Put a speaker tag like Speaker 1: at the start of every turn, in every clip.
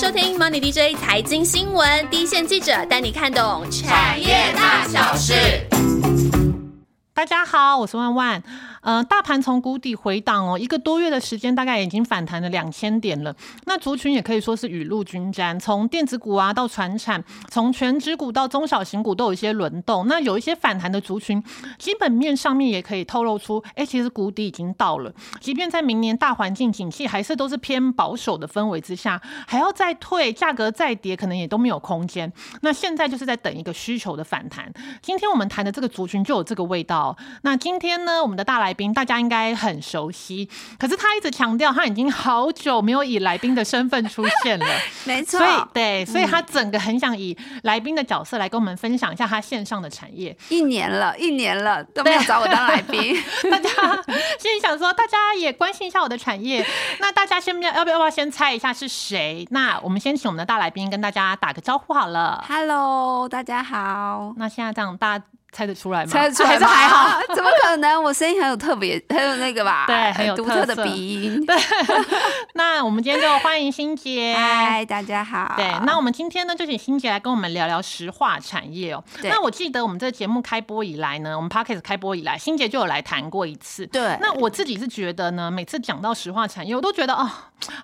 Speaker 1: 收听 Money DJ 财经新闻，第一线记者带你看懂产业大小事。
Speaker 2: 大家好，我是万万。呃，大盘从谷底回档哦，一个多月的时间，大概已经反弹了两千点了。那族群也可以说是雨露均沾，从电子股啊到船产，从全指股到中小型股都有一些轮动。那有一些反弹的族群，基本面上面也可以透露出，哎，其实谷底已经到了。即便在明年大环境景气还是都是偏保守的氛围之下，还要再退，价格再跌，可能也都没有空间。那现在就是在等一个需求的反弹。今天我们谈的这个族群就有这个味道。那今天呢，我们的大来宾大家应该很熟悉，可是他一直强调他已经好久没有以来宾的身份出现了，
Speaker 3: 没错，
Speaker 2: 所以对，所以他整个很想以来宾的角色来跟我们分享一下他线上的产业。
Speaker 3: 一年了，一年了都没有找我当来宾，
Speaker 2: 大家心里想说，大家也关心一下我的产业。那大家先要要不要不要先猜一下是谁？那我们先请我们的大来宾跟大家打个招呼好了。
Speaker 3: Hello，大家好。
Speaker 2: 那现在这样大。猜得出来吗？
Speaker 3: 猜得出来
Speaker 2: 还是还好？
Speaker 3: 怎么可能？我声音很有特别，很有那个吧？
Speaker 2: 对，很有
Speaker 3: 独特的鼻音。
Speaker 2: 对。那我们今天就欢迎欣姐。
Speaker 3: 嗨，大家好。
Speaker 2: 对，那我们今天呢，就请欣姐来跟我们聊聊石化产业哦。那我记得我们这个节目开播以来呢，我们 podcast 开播以来，欣姐就有来谈过一次。
Speaker 3: 对。
Speaker 2: 那我自己是觉得呢，每次讲到石化产业，我都觉得哦，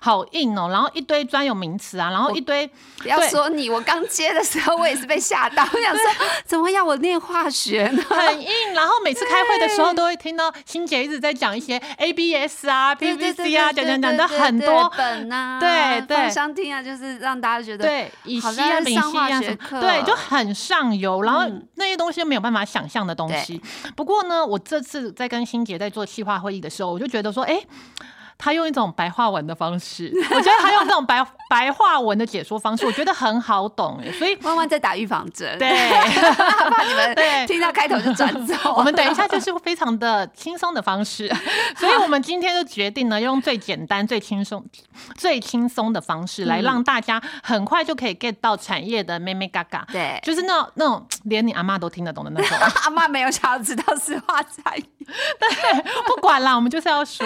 Speaker 2: 好硬哦，然后一堆专有名词啊，然后一堆。
Speaker 3: 不要说你，我刚接的时候，我也是被吓到，我想说，怎么要我念化学呢？
Speaker 2: 很硬，然后每次开会的时候都会听到欣姐一直在讲一些 ABS 啊、PVC 啊，讲讲讲的很多
Speaker 3: 本啊，
Speaker 2: 对对，
Speaker 3: 相听啊，就是让大家觉得
Speaker 2: 对以西啊、丙烯啊什么，对，就很上游，然后那些东西没有办法想象的东西。不过呢，我这次在跟欣姐在做企划会议的时候，我就觉得说，哎。他用一种白话文的方式，我觉得他用这种白白话文的解说方式，我觉得很好懂哎。所以
Speaker 3: 弯弯在打预防针，
Speaker 2: 对，
Speaker 3: 怕你们 对听到开头就转走。
Speaker 2: 我们等一下就是非常的轻松的方式，所以我们今天就决定呢，用最简单、最轻松、最轻松的方式来让大家很快就可以 get 到产业的妹妹嘎嘎。
Speaker 3: 对，
Speaker 2: 就是那那种连你阿妈都听得懂的那种。
Speaker 3: 阿妈没有想要知道实话产业，
Speaker 2: 对，不管啦，我们就是要说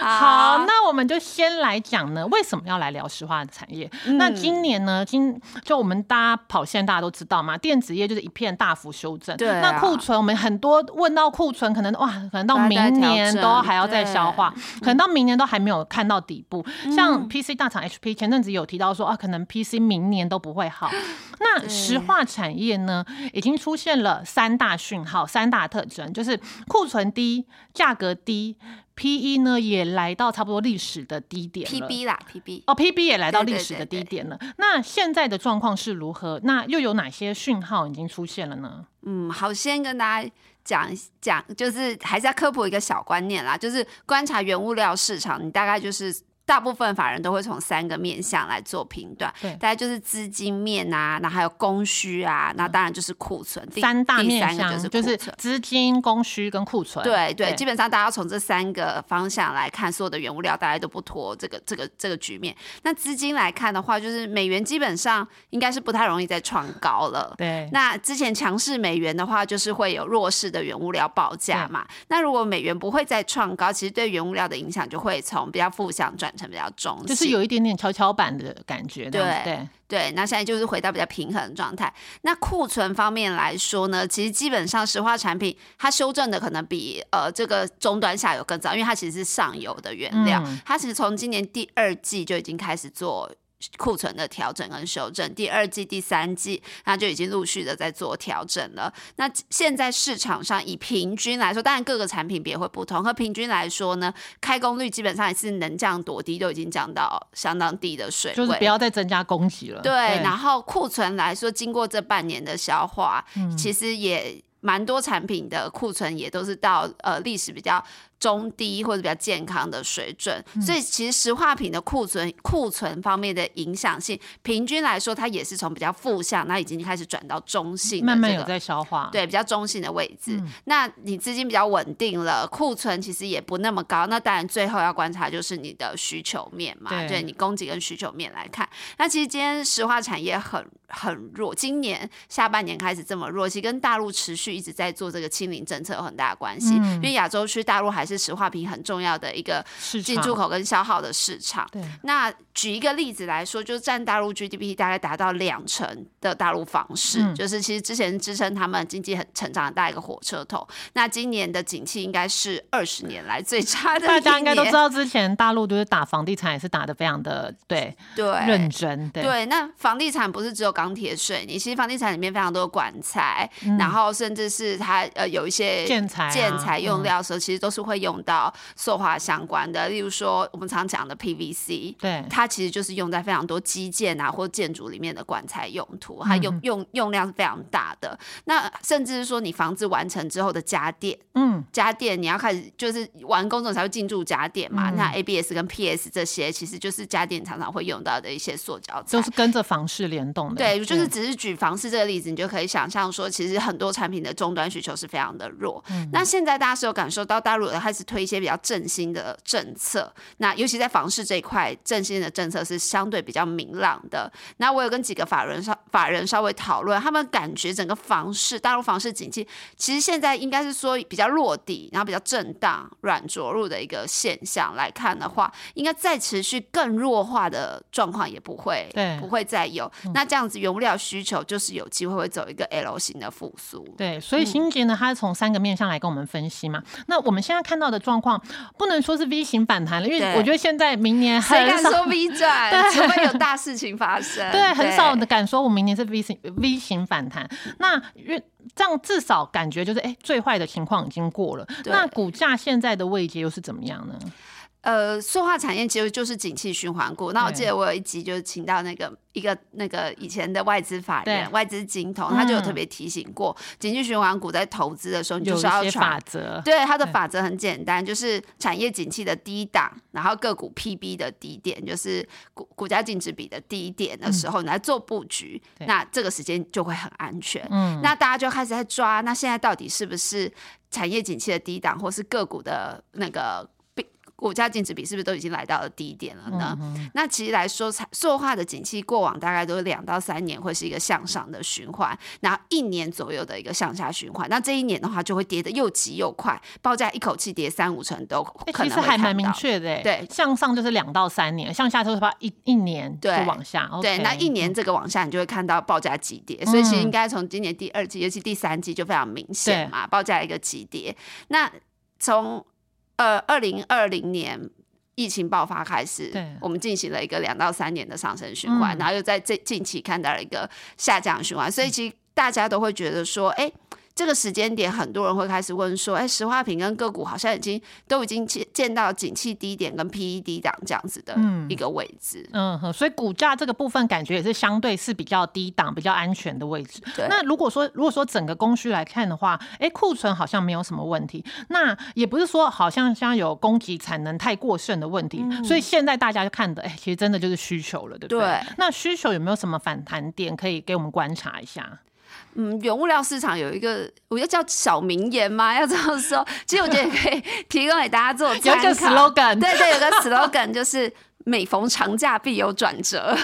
Speaker 2: 好。好，那我们就先来讲呢，为什么要来聊石化产业？那今年呢，今就我们大家跑线，大家都知道嘛，电子业就是一片大幅修正。
Speaker 3: 对，
Speaker 2: 那库存我们很多问到库存，可能哇，可能到明年都还要再消化，可能到明年都还没有看到底部。像 PC 大厂 HP 前阵子有提到说啊，可能 PC 明年都不会好。那石化产业呢，已经出现了三大讯号，三大特征，就是库存低，价格低。P E 呢也来到差不多历史的低点
Speaker 3: ，P B 啦，P B
Speaker 2: 哦，P B 也来到历史的低点了。那现在的状况是如何？那又有哪些讯号已经出现了呢？
Speaker 3: 嗯，好，先跟大家讲讲，就是还是要科普一个小观念啦，就是观察原物料市场，你大概就是。大部分法人都会从三个面向来做评断，
Speaker 2: 对，
Speaker 3: 大概就是资金面啊，那还有供需啊，那当然就是库存。
Speaker 2: 三大面
Speaker 3: 向
Speaker 2: 就是资金、供需跟库存。
Speaker 3: 对对，基本上大家从这三个方向来看，所有的原物料大家都不脱这个这个这个局面。那资金来看的话，就是美元基本上应该是不太容易再创高了。
Speaker 2: 对，
Speaker 3: 那之前强势美元的话，就是会有弱势的原物料报价嘛。那如果美元不会再创高，其实对原物料的影响就会从比较负向转。成比较重，
Speaker 2: 就是有一点点跷跷板的感觉。
Speaker 3: 对
Speaker 2: 对
Speaker 3: 对，那现在就是回到比较平衡的状态。那库存方面来说呢，其实基本上石化产品它修正的可能比呃这个终端下游更早，因为它其实是上游的原料，它其实从今年第二季就已经开始做。库存的调整跟修正，第二季、第三季，那就已经陆续的在做调整了。那现在市场上以平均来说，当然各个产品别会不同，和平均来说呢，开工率基本上也是能降多低，都已经降到相当低的水位，
Speaker 2: 就是不要再增加供给了。
Speaker 3: 对，然后库存来说，经过这半年的消化，其实也蛮多产品的库存也都是到呃历史比较。中低或者比较健康的水准，所以其实石化品的库存库存方面的影响性，平均来说，它也是从比较负向，那已经开始转到中性，
Speaker 2: 慢慢有在消化，
Speaker 3: 对，比较中性的位置。那你资金比较稳定了，库存其实也不那么高，那当然最后要观察就是你的需求面嘛，对你供给跟需求面来看。那其实今天石化产业很很弱，今年下半年开始这么弱，其实跟大陆持续一直在做这个清零政策有很大的关系，因为亚洲区大陆还。是石化品很重要的一个进出口跟消耗的市场。
Speaker 2: 对，
Speaker 3: 那举一个例子来说，就是占大陆 GDP 大概达到两成的大陆房市，
Speaker 2: 嗯
Speaker 3: 就是其实之前支撑他们经济很成长很大一个火车头。那今年的景气应该是二十年来最差的
Speaker 2: 大家应该都知道，之前大陆就是打房地产也是打的非常的对
Speaker 3: 对
Speaker 2: 认真，对
Speaker 3: 对，那房地产不是只有钢铁水泥，其实房地产里面非常多的管材，
Speaker 2: 嗯
Speaker 3: 然后甚至是它呃有一些
Speaker 2: 建材啊
Speaker 3: 建材用
Speaker 2: 嗯
Speaker 3: 料的时候，其实都是会用到塑化相关的，例如说我们常讲的 PVC。
Speaker 2: 对
Speaker 3: 它其实就是用在非常多基建啊或建筑里面的管材用途，它用、用用量是非常大的。那甚至是说你房子完成之后的家电，
Speaker 2: 嗯
Speaker 3: 家电你要开始就是完工之后才会进驻家电嘛。
Speaker 2: 嗯
Speaker 3: 那 ABS 跟 PS 这些其实就是家电常常会用到的一些塑胶材
Speaker 2: 就。是跟着房市联动的，
Speaker 3: 对，就是只是举房市这个例子，你就可以想象说，其实很多产品的终端需求是非常的弱。
Speaker 2: 嗯
Speaker 3: 那现在大家是有感受到大陆有开始推一些比较振兴的政策，那尤其在房市这一块，振兴的政策是相对比较明朗的。那我有跟几个法人稍法人稍微讨论，他们感觉整个房市大陆房市景气，其实现在应该是说比较落地，然后比较震荡、软着陆的一个现象来看的话，应该再持续更弱化的状况也不会，
Speaker 2: 对
Speaker 3: 不会再有。那这样子原物料需求就是有机会会走一个 L 型的复苏。
Speaker 2: 对，所以新杰呢，他从三个面向来跟我们分析嘛。那我们现在看到的状况，不能说是 V 型反弹了，因为我觉得现在明年很少。
Speaker 3: 谁敢说 V 转？除非有大事情发生。
Speaker 2: 对，很少的敢说我明年是 V 型 V 型反弹。那因为这样至少感觉就是，哎、最坏的情况已经过了。那股价现在的位阶又是怎么样呢？
Speaker 3: 呃，塑化产业其实就是景气循环股。那我记得我有一集就是请到那个一个那个以前的外资法人、外资金童，他就有特
Speaker 2: 嗯
Speaker 3: 别提醒过，景气循环股在投资的时候，你就是要
Speaker 2: 些法。则。
Speaker 3: 对它的法则很简单，就是产业景气的低档，然后个股 PB 的低点，就是股股价净值比的低点的时候，你来做布局，那这个时间就会很安全。
Speaker 2: 嗯，
Speaker 3: 那大家就开始在抓，那现在到底是不是产业景气的低档，或是个股的那个比股价净值比，是不是都已经来到了低点了呢？
Speaker 2: 嗯
Speaker 3: 那其实来说，产塑化的景气过往大概都是两到三年会是一个向上的循环，然后一年左右的一个向下循环。那这一年的话，就会跌得又急又快，报价一口气跌三五成都
Speaker 2: 哎
Speaker 3: 可能会
Speaker 2: 其实还蛮。明确的，哎，
Speaker 3: 对
Speaker 2: 向上就是两到三年，向下就是怕一一年就
Speaker 3: 对
Speaker 2: 往下。
Speaker 3: 对那一年这个往下，你就会看到报价急跌，所以其实
Speaker 2: 嗯
Speaker 3: 应该从今年第二季，尤其第三季就非常明显嘛，报价一个急跌。那从呃二零二零年疫情爆发开始
Speaker 2: 对，
Speaker 3: 我们进行了一个两到三年的上升循环，
Speaker 2: 嗯。
Speaker 3: 然后又在这近期看到了一个下降循环，所以其实大家都会觉得说，哎、这个时间点，很多人会开始问说：“哎，石化品跟个股好像已经都已经见见到景气低点跟 PE 低档这样子的
Speaker 2: 嗯
Speaker 3: 一个位置。
Speaker 2: 嗯哼，所以股价这个部分感觉也是相对是比较低档、比较安全的位置。
Speaker 3: 对
Speaker 2: 那如果说如果说整个供需来看的话，哎，库存好像没有什么问题。那也不是说好像像有供给产能太过剩的问题，所以现在大家就看的，哎，其实真的就是需求了，对不对？
Speaker 3: 对
Speaker 2: 那需求有没有什么反弹点可以给我们观察一下？
Speaker 3: 嗯，原物料市场有一个，我要叫小名言吗，要这么说。其实我觉得也可以提供给大家做
Speaker 2: 有一个
Speaker 3: 参考。
Speaker 2: slogan，
Speaker 3: 对对，有个 slogan 就是每逢长假必有转折，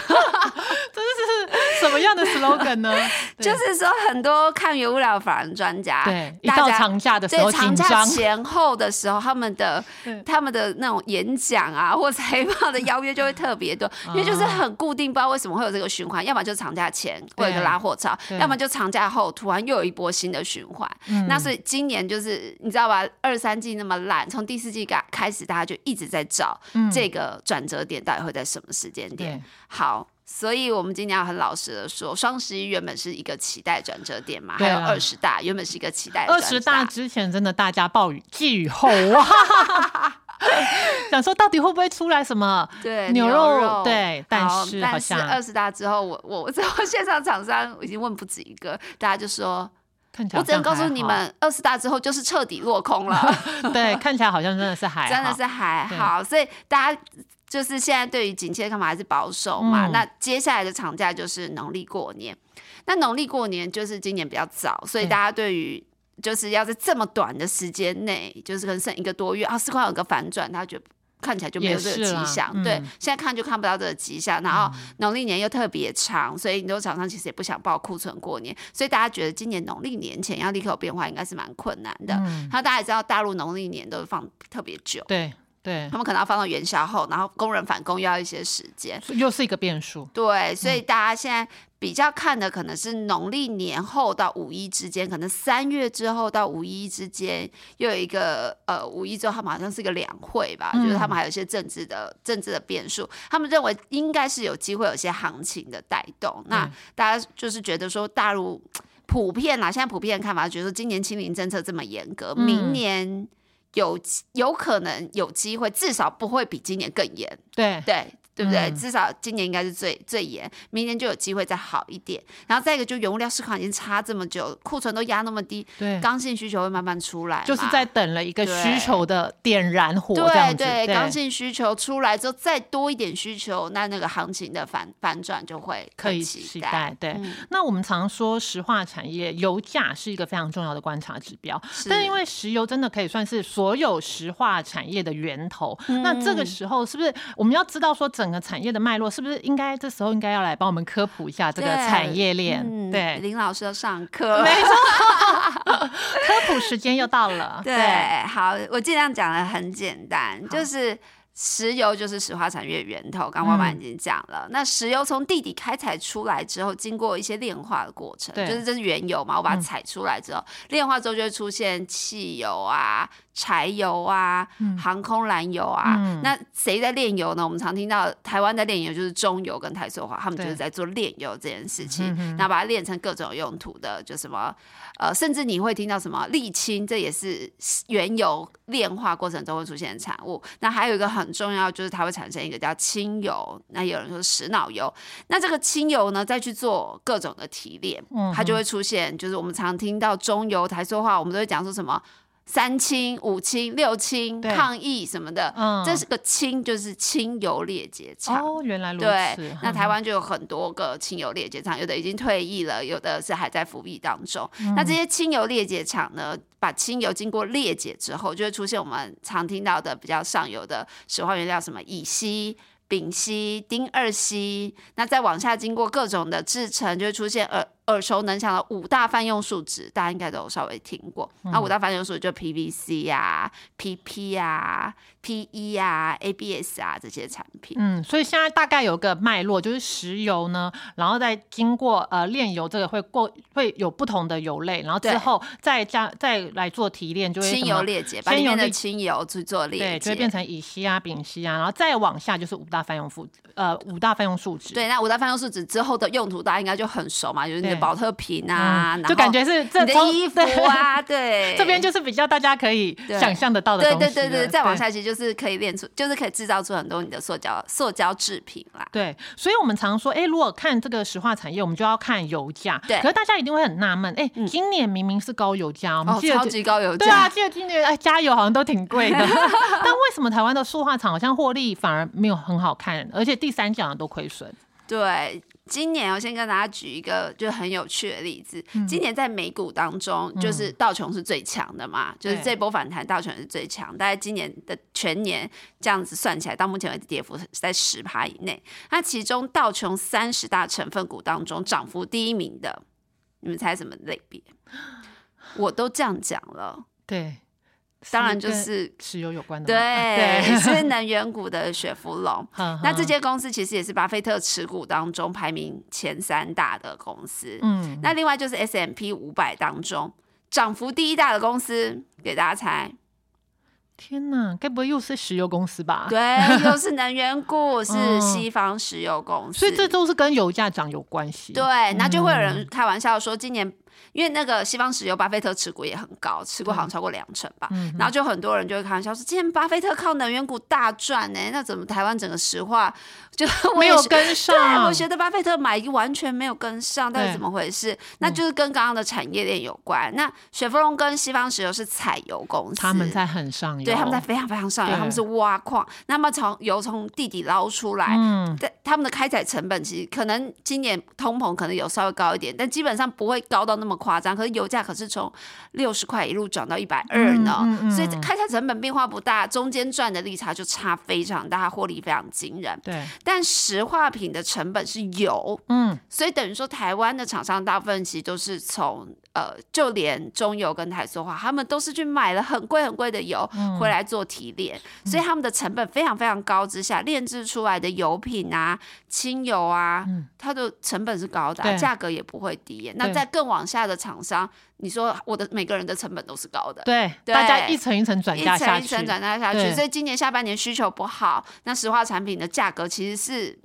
Speaker 3: 这是
Speaker 2: 什么样的 slogan 呢？
Speaker 3: 就是说很多看原物料法人专家，
Speaker 2: 对，一
Speaker 3: 大家
Speaker 2: 到长假的时候
Speaker 3: 对长假，前后的时候，他们的他们的那种演讲啊 或采访的邀约就会特别多，因为就是很固定，不知道为什么会有这个循环，要么就长假前会有一个拉货潮，要么就长假后突然又有一波新的循环。
Speaker 2: 嗯。
Speaker 3: 那所以今年就是你知道吧，二三季那么烂，从第四季开开始，大家就一直在找这个转折点到底会在什么时间点。好，所以我们今年要很老实的说，双十一原本是一个期待转折点嘛，
Speaker 2: 啊。
Speaker 3: 还有二十大原本是一个期待
Speaker 2: 二十大之前真的大家暴雨寄予厚望，想说到底会不会出来什么？
Speaker 3: 对
Speaker 2: 牛
Speaker 3: 肉
Speaker 2: 肉。对但是
Speaker 3: 但是二十大之后，我我我在我线上厂商已经问不止一个，大家就说，
Speaker 2: 看起来
Speaker 3: 我只能告诉你们，二十大之后就是彻底落空了。
Speaker 2: 对，看起来好像真的是还，
Speaker 3: 真的是还好，所以大家就是现在对于景气的看法还是保守嘛。
Speaker 2: 嗯
Speaker 3: 那接下来的长假就是农历过年，那农历过年就是今年比较早，所以大家对于就是要在这么短的时间内，就是可能剩一个多月啊，四块有个反转，他觉得看起来就没有这个迹象。对，现在看就看不到这个迹象。然后农历年又特别长，所以很多厂商其实也不想报库存过年，所以大家觉得今年农历年前要立刻有变化，应该是蛮困难的。然后大家也知道，大陆农历年都放特别久。
Speaker 2: 对。对
Speaker 3: 他们可能要放到元宵后，然后工人返工要一些时间，
Speaker 2: 又是一个变数。
Speaker 3: 对，所以大家现在比较看的可能是农历年后到五一之间，可能三月之后到五一之间又有一个呃五一之后他们好像是一个两会吧，就是他们还有一些政治的政治的变数，他们认为应该是有机会有些行情的带动。那大家就是觉得说大陆普遍啦，现在普遍的看法觉得今年清零政策这么严格，明年。有有可能有机会，至少不会比今年更严。
Speaker 2: 对
Speaker 3: 对。对不对？至少今年应该是最最严，明年就有机会再好一点。然后再一个，就原物料市场已经差这么久，库存都压那么低，
Speaker 2: 对，
Speaker 3: 刚性需求会慢慢出来，
Speaker 2: 就是在等了一个需求的点燃火，
Speaker 3: 对对，刚性需求出来之后，再多一点需求，那那个行情的反反转就会
Speaker 2: 可以
Speaker 3: 期
Speaker 2: 待。对，那我们常说石化产业油价是一个非常重要的观察指标，但是因为石油真的可以算是所有石化产业的源头，那这个时候是不是我们要知道说整个产业的脉络？是不是应该这时候应该要来帮我们科普一下这个产业链？对，
Speaker 3: 林老师要上课，
Speaker 2: 没错，科普时间又到了。
Speaker 3: 对，好，我尽量讲的很简单，就是石油就是石化产业源头。刚刚妈妈已经讲了，那石油从地底开采出来之后，经过一些炼化的过程，就是这是原油嘛，我把它采出来之后，炼化之后就会出现汽油啊。柴油啊，航空燃油啊，那谁在炼油呢？我们常听到台湾在炼油，就是中油跟台塑化，他们就是在做炼油这件事情，然后把它炼成各种用途的，就什么呃，甚至你会听到什么沥青，这也是原油炼化过程中会出现的产物。那还有一个很重要，就是它会产生一个叫轻油，那有人说石脑油，那这个轻油呢，再去做各种的提炼，它就会出现，就是我们常听到中油、台塑化，我们都会讲说什么。三清、五清、六清抗议什么的，这是个清，就是清油裂解厂。
Speaker 2: 哦，原来如
Speaker 3: 此。对，那台湾就有很多个清油裂解厂，有的已经退役了，有的是还在服役当中。那这些清油裂解厂呢，把清油经过裂解之后，就会出现我们常听到的比较上游的石化原料，什么乙烯。丙烯、丁二烯，那再往下经过各种的制成，就会出现耳耳熟能详的五大泛用树脂，大家应该都有稍微听过。那五大泛用树脂就 PVC 呀、PP 呀、PE 呀、ABS 啊这些产品。
Speaker 2: 嗯，所以现在大概有个脉络，就是石油呢，然后再经过呃炼油，这个会过会有不同的油类，然后之后再加再来做提炼，就会
Speaker 3: 清油裂解，把里面的清油去做裂
Speaker 2: 解，就会变成乙烯啊、丙烯啊，然后再往下就是五大。泛用数呃五大泛用数值
Speaker 3: 对，那五大泛用数值之后的用途大家应该就很熟嘛，就是保特瓶啊，
Speaker 2: 就感觉是
Speaker 3: 你的衣服啊，对，
Speaker 2: 这边就是比较大家可以想象得到的东西。
Speaker 3: 对对对对，再往下去就是可以练出，就是可以制造出很多你的塑胶塑胶制品啦。
Speaker 2: 对，所以我们常说，哎，如果看这个石化产业，我们就要看油价。
Speaker 3: 对，
Speaker 2: 可是大家一定会很纳闷，哎，今年明明是高油价，我们记
Speaker 3: 得超级高油价，
Speaker 2: 对啊，记得今年哎加油好像都挺贵的，但为什么台湾的塑化厂好像获利反而没有很好看，而且第三季好像都亏损。
Speaker 3: 对，今年我先跟大家举一个就很有趣的例子。今年在美股当中，就是道琼是最强的嘛，就是这波反弹道琼是最强。大概今年的全年这样子算起来，到目前为止跌幅是在十趴以内。那其中道琼三十大成分股当中，涨幅第一名的，你们猜什么类别？我都这样讲了，
Speaker 2: 对。
Speaker 3: 当然就是
Speaker 2: 石油有关的，
Speaker 3: 对，是能源股的雪佛龙。那这些公司其实也是巴菲特持股当中排名前三大的公司。嗯，那另外就是 S M P 五百当中涨幅第一大的公司，给大家猜。
Speaker 2: 天哪，该不会又是石油公司吧？
Speaker 3: 对，又是能源股，是西方石油公司。
Speaker 2: 所以这都是跟油价涨有关系。
Speaker 3: 对，那就会有人开玩笑说，今年。因为那个西方石油，巴菲特持股也很高，持股好像超过两成吧。然后就很多人就会开玩笑说：“今天巴菲特靠能源股大赚呢，那怎么台湾整个石化就
Speaker 2: 没有跟上？”
Speaker 3: 对，我觉得巴菲特买完全没有跟上，到底怎么回事？那就是跟刚刚的产业链有关。那雪佛龙跟西方石油是采油公司，
Speaker 2: 他们在很上游，
Speaker 3: 对，他们在非常非常上游，他们是挖矿，那么从油从地底捞出来，
Speaker 2: 嗯，
Speaker 3: 但他们的开采成本其实可能今年通膨可能有稍微高一点，但基本上不会高到那么夸张。可是油价可是从六十块一路涨到一百二呢，所以开采成本变化不大，中间赚的利差就差非常大，获利非常惊人。
Speaker 2: 对，
Speaker 3: 但石化品的成本是油，嗯，所以等于说台湾的厂商大部分其实都是从呃，就连中油跟台塑化，他们都是去买了很贵很贵的油回来做提炼，所以他们的成本非常非常高之下，炼制出来的油品啊、清油啊，它的成本是高的，价格也不会低。那在更往下的厂商，你说我的每个人的成本都是高的，
Speaker 2: 对，大家一层一层转嫁下
Speaker 3: 去，一层一层转嫁下去，所以今年下半年需求不好，那石化产品的价格其实是。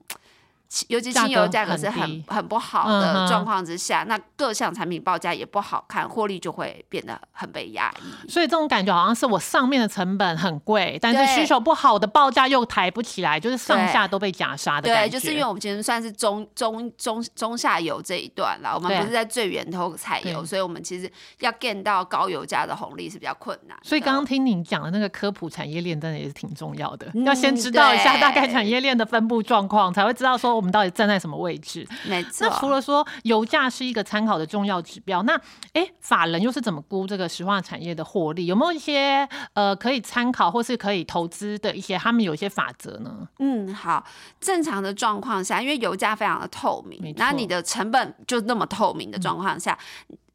Speaker 3: 尤其轻油价格是很很不好的状况之下，那各项产品报价也不好看，获利就会变得很被压抑。
Speaker 2: 所以这种感觉好像是我上面的成本很贵，但是需求不好的报价又抬不起来，就是上下都被夹杀的
Speaker 3: 感觉。对，就是因为我们其实算是中中中中下游这一段了，我们不是在最源头采油，所以我们其实要 get 到高油价的红利是比较困难。
Speaker 2: 所以刚刚听你讲的那个科普产业链，真的也是挺重要的，要先知道一下大概产业链的分布状况，才会知道说。我们到底站在什么位置？
Speaker 3: 没错。
Speaker 2: 那除了说油价是一个参考的重要指标，那哎，法人又是怎么估这个石化产业的获利？有没有一些呃可以参考或是可以投资的一些他们有一些法则呢？
Speaker 3: 嗯，好。正常的状况下，因为油价非常的透明，那你的成本就那么透明的状况下，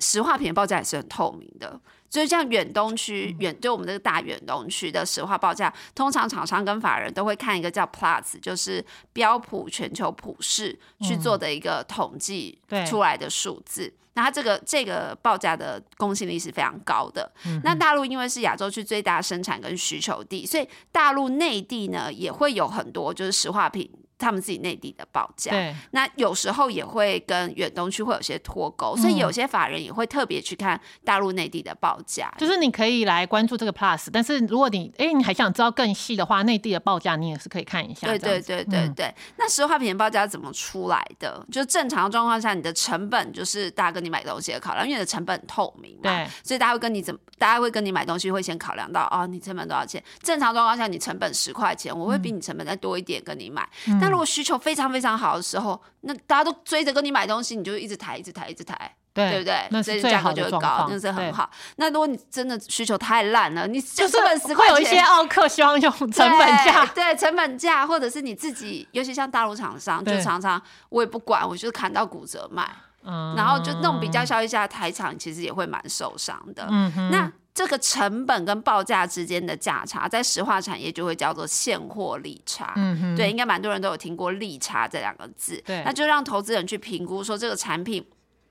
Speaker 3: 石化品的报价也是很透明的。所以像远东区远对我们这个大远东区的石化报价，通常厂商跟法人都会看一个叫 Plus，就是标普全球普世去做的一个统计出来的数字。那它这个这个报价的公信力是非常高的。那大陆因为是亚洲区最大生产跟需求地，所以大陆内地呢也会有很多就是石化品。他们自己内地的报价，
Speaker 2: 对，
Speaker 3: 那有时候也会跟远东区会有些脱钩，所以有些法人也会特别去看大陆内地的报价。
Speaker 2: 就是你可以来关注这个 Plus，但是如果你哎你还想知道更细的话，内地的报价你也是可以看一下。
Speaker 3: 对对对对对。那石化品的报价怎么出来的？就正常状况下，你的成本就是大家跟你买东西的考量，因为你的成本透明嘛，
Speaker 2: 对，
Speaker 3: 所以大家会跟你怎么，大家会跟你买东西会先考量到哦，你成本多少钱？正常状况下，你成本十块钱，我会比你成本再多一点跟你买。但如果需求非常非常好的时候，那大家都追着跟你买东西，你就一直抬，一直抬，一直抬，对不对？
Speaker 2: 那
Speaker 3: 所以价格就会高，那是很好。那如果你真的需求太烂了，你就是
Speaker 2: 会有一些奥客希望用成本价，
Speaker 3: 对成本价，或者是你自己，尤其像大陆厂商，就常常我也不管，我就是砍到骨折卖，然后就那种比较消费价台厂，其实也会蛮受伤的。那这个成本跟报价之间的价差，在石化产业就会叫做现货利差。嗯对，应该蛮多人都有听过利差这两个字。
Speaker 2: 对，
Speaker 3: 那就让投资人去评估说，这个产品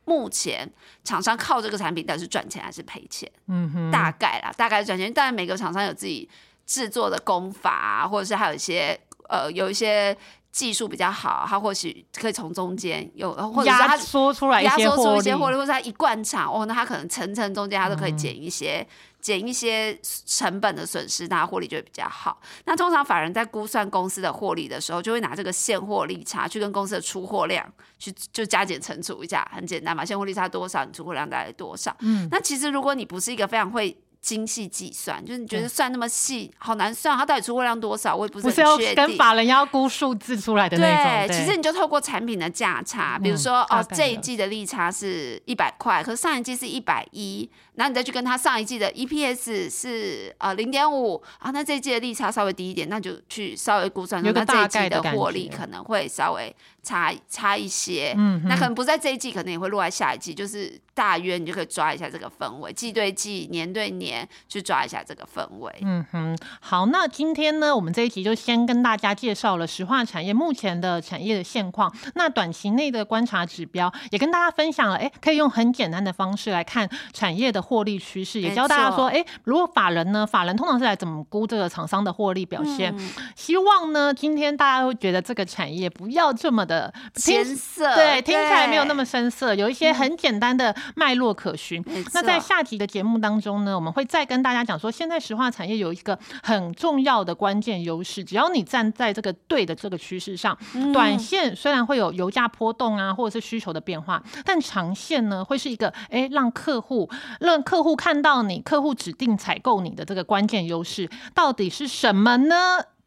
Speaker 3: 目前厂商靠这个产品，到底是赚钱还是赔钱？嗯哼，大概啦，大概赚钱。当然，每个厂商有自己制作的功法啊，或者是还有一些呃，有一些。技术比较好，他或许可以从中间有，或者是他
Speaker 2: 说出来
Speaker 3: 压缩出
Speaker 2: 一些
Speaker 3: 获利，或者他一贯厂哦，那他可能层层中间他都可以减一些，减一些成本的损失，那获利就会比较好。那通常法人在估算公司的获利的时候，就会拿这个现货利差去跟公司的出货量去就加减乘除一下，很简单嘛，现货利差多少，你出货量大概多少。嗯，那其实如果你不是一个非常会。精细计算，就是你觉得算那么细，好难算。它到底出货量多少，我也不是很确定。
Speaker 2: 跟法人要估数字出来的那
Speaker 3: 种。对，其实你就透过产品的价差，比如说哦，这一季的利差是一百块，可是上一季是一百一，然后你再去跟他上一季的 EPS 是呃零点五啊，那这一季的利差稍微低一点，那就去稍微估算，那这一季的获利可能会稍微。差差一些，嗯，那可能不在这一季，可能也会落在下一季，就是大约你就可以抓一下这个氛围，季对季、年对年去抓一下这个氛围。
Speaker 2: 嗯哼，好，那今天呢，我们这一集就先跟大家介绍了石化产业目前的产业的现况，那短期内的观察指标也跟大家分享了，哎，可以用很简单的方式来看产业的获利趋势，也教大家说，哎，如果法人呢，法人通常是来怎么估这个厂商的获利表现？希望呢，今天大家会觉得这个产业不要这么。的
Speaker 3: 深色，
Speaker 2: 对，听起来没有那么深色，有一些很简单的脉络可循。那在下集的节目当中呢，我们会。再跟大家讲说，现在石化产业有一个很重要的关键优势，只要你站在这个对的这个趋势上，短线虽然会有油价波动啊，或者是需求的变化，但长线呢会是一个哎让客户让客户看到你，客户指定采购你的这个关键优势到底是什么呢？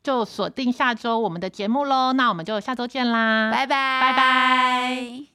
Speaker 2: 就锁定下周我们的节目喽，那我们就下周见啦，
Speaker 3: 拜拜，
Speaker 2: 拜拜。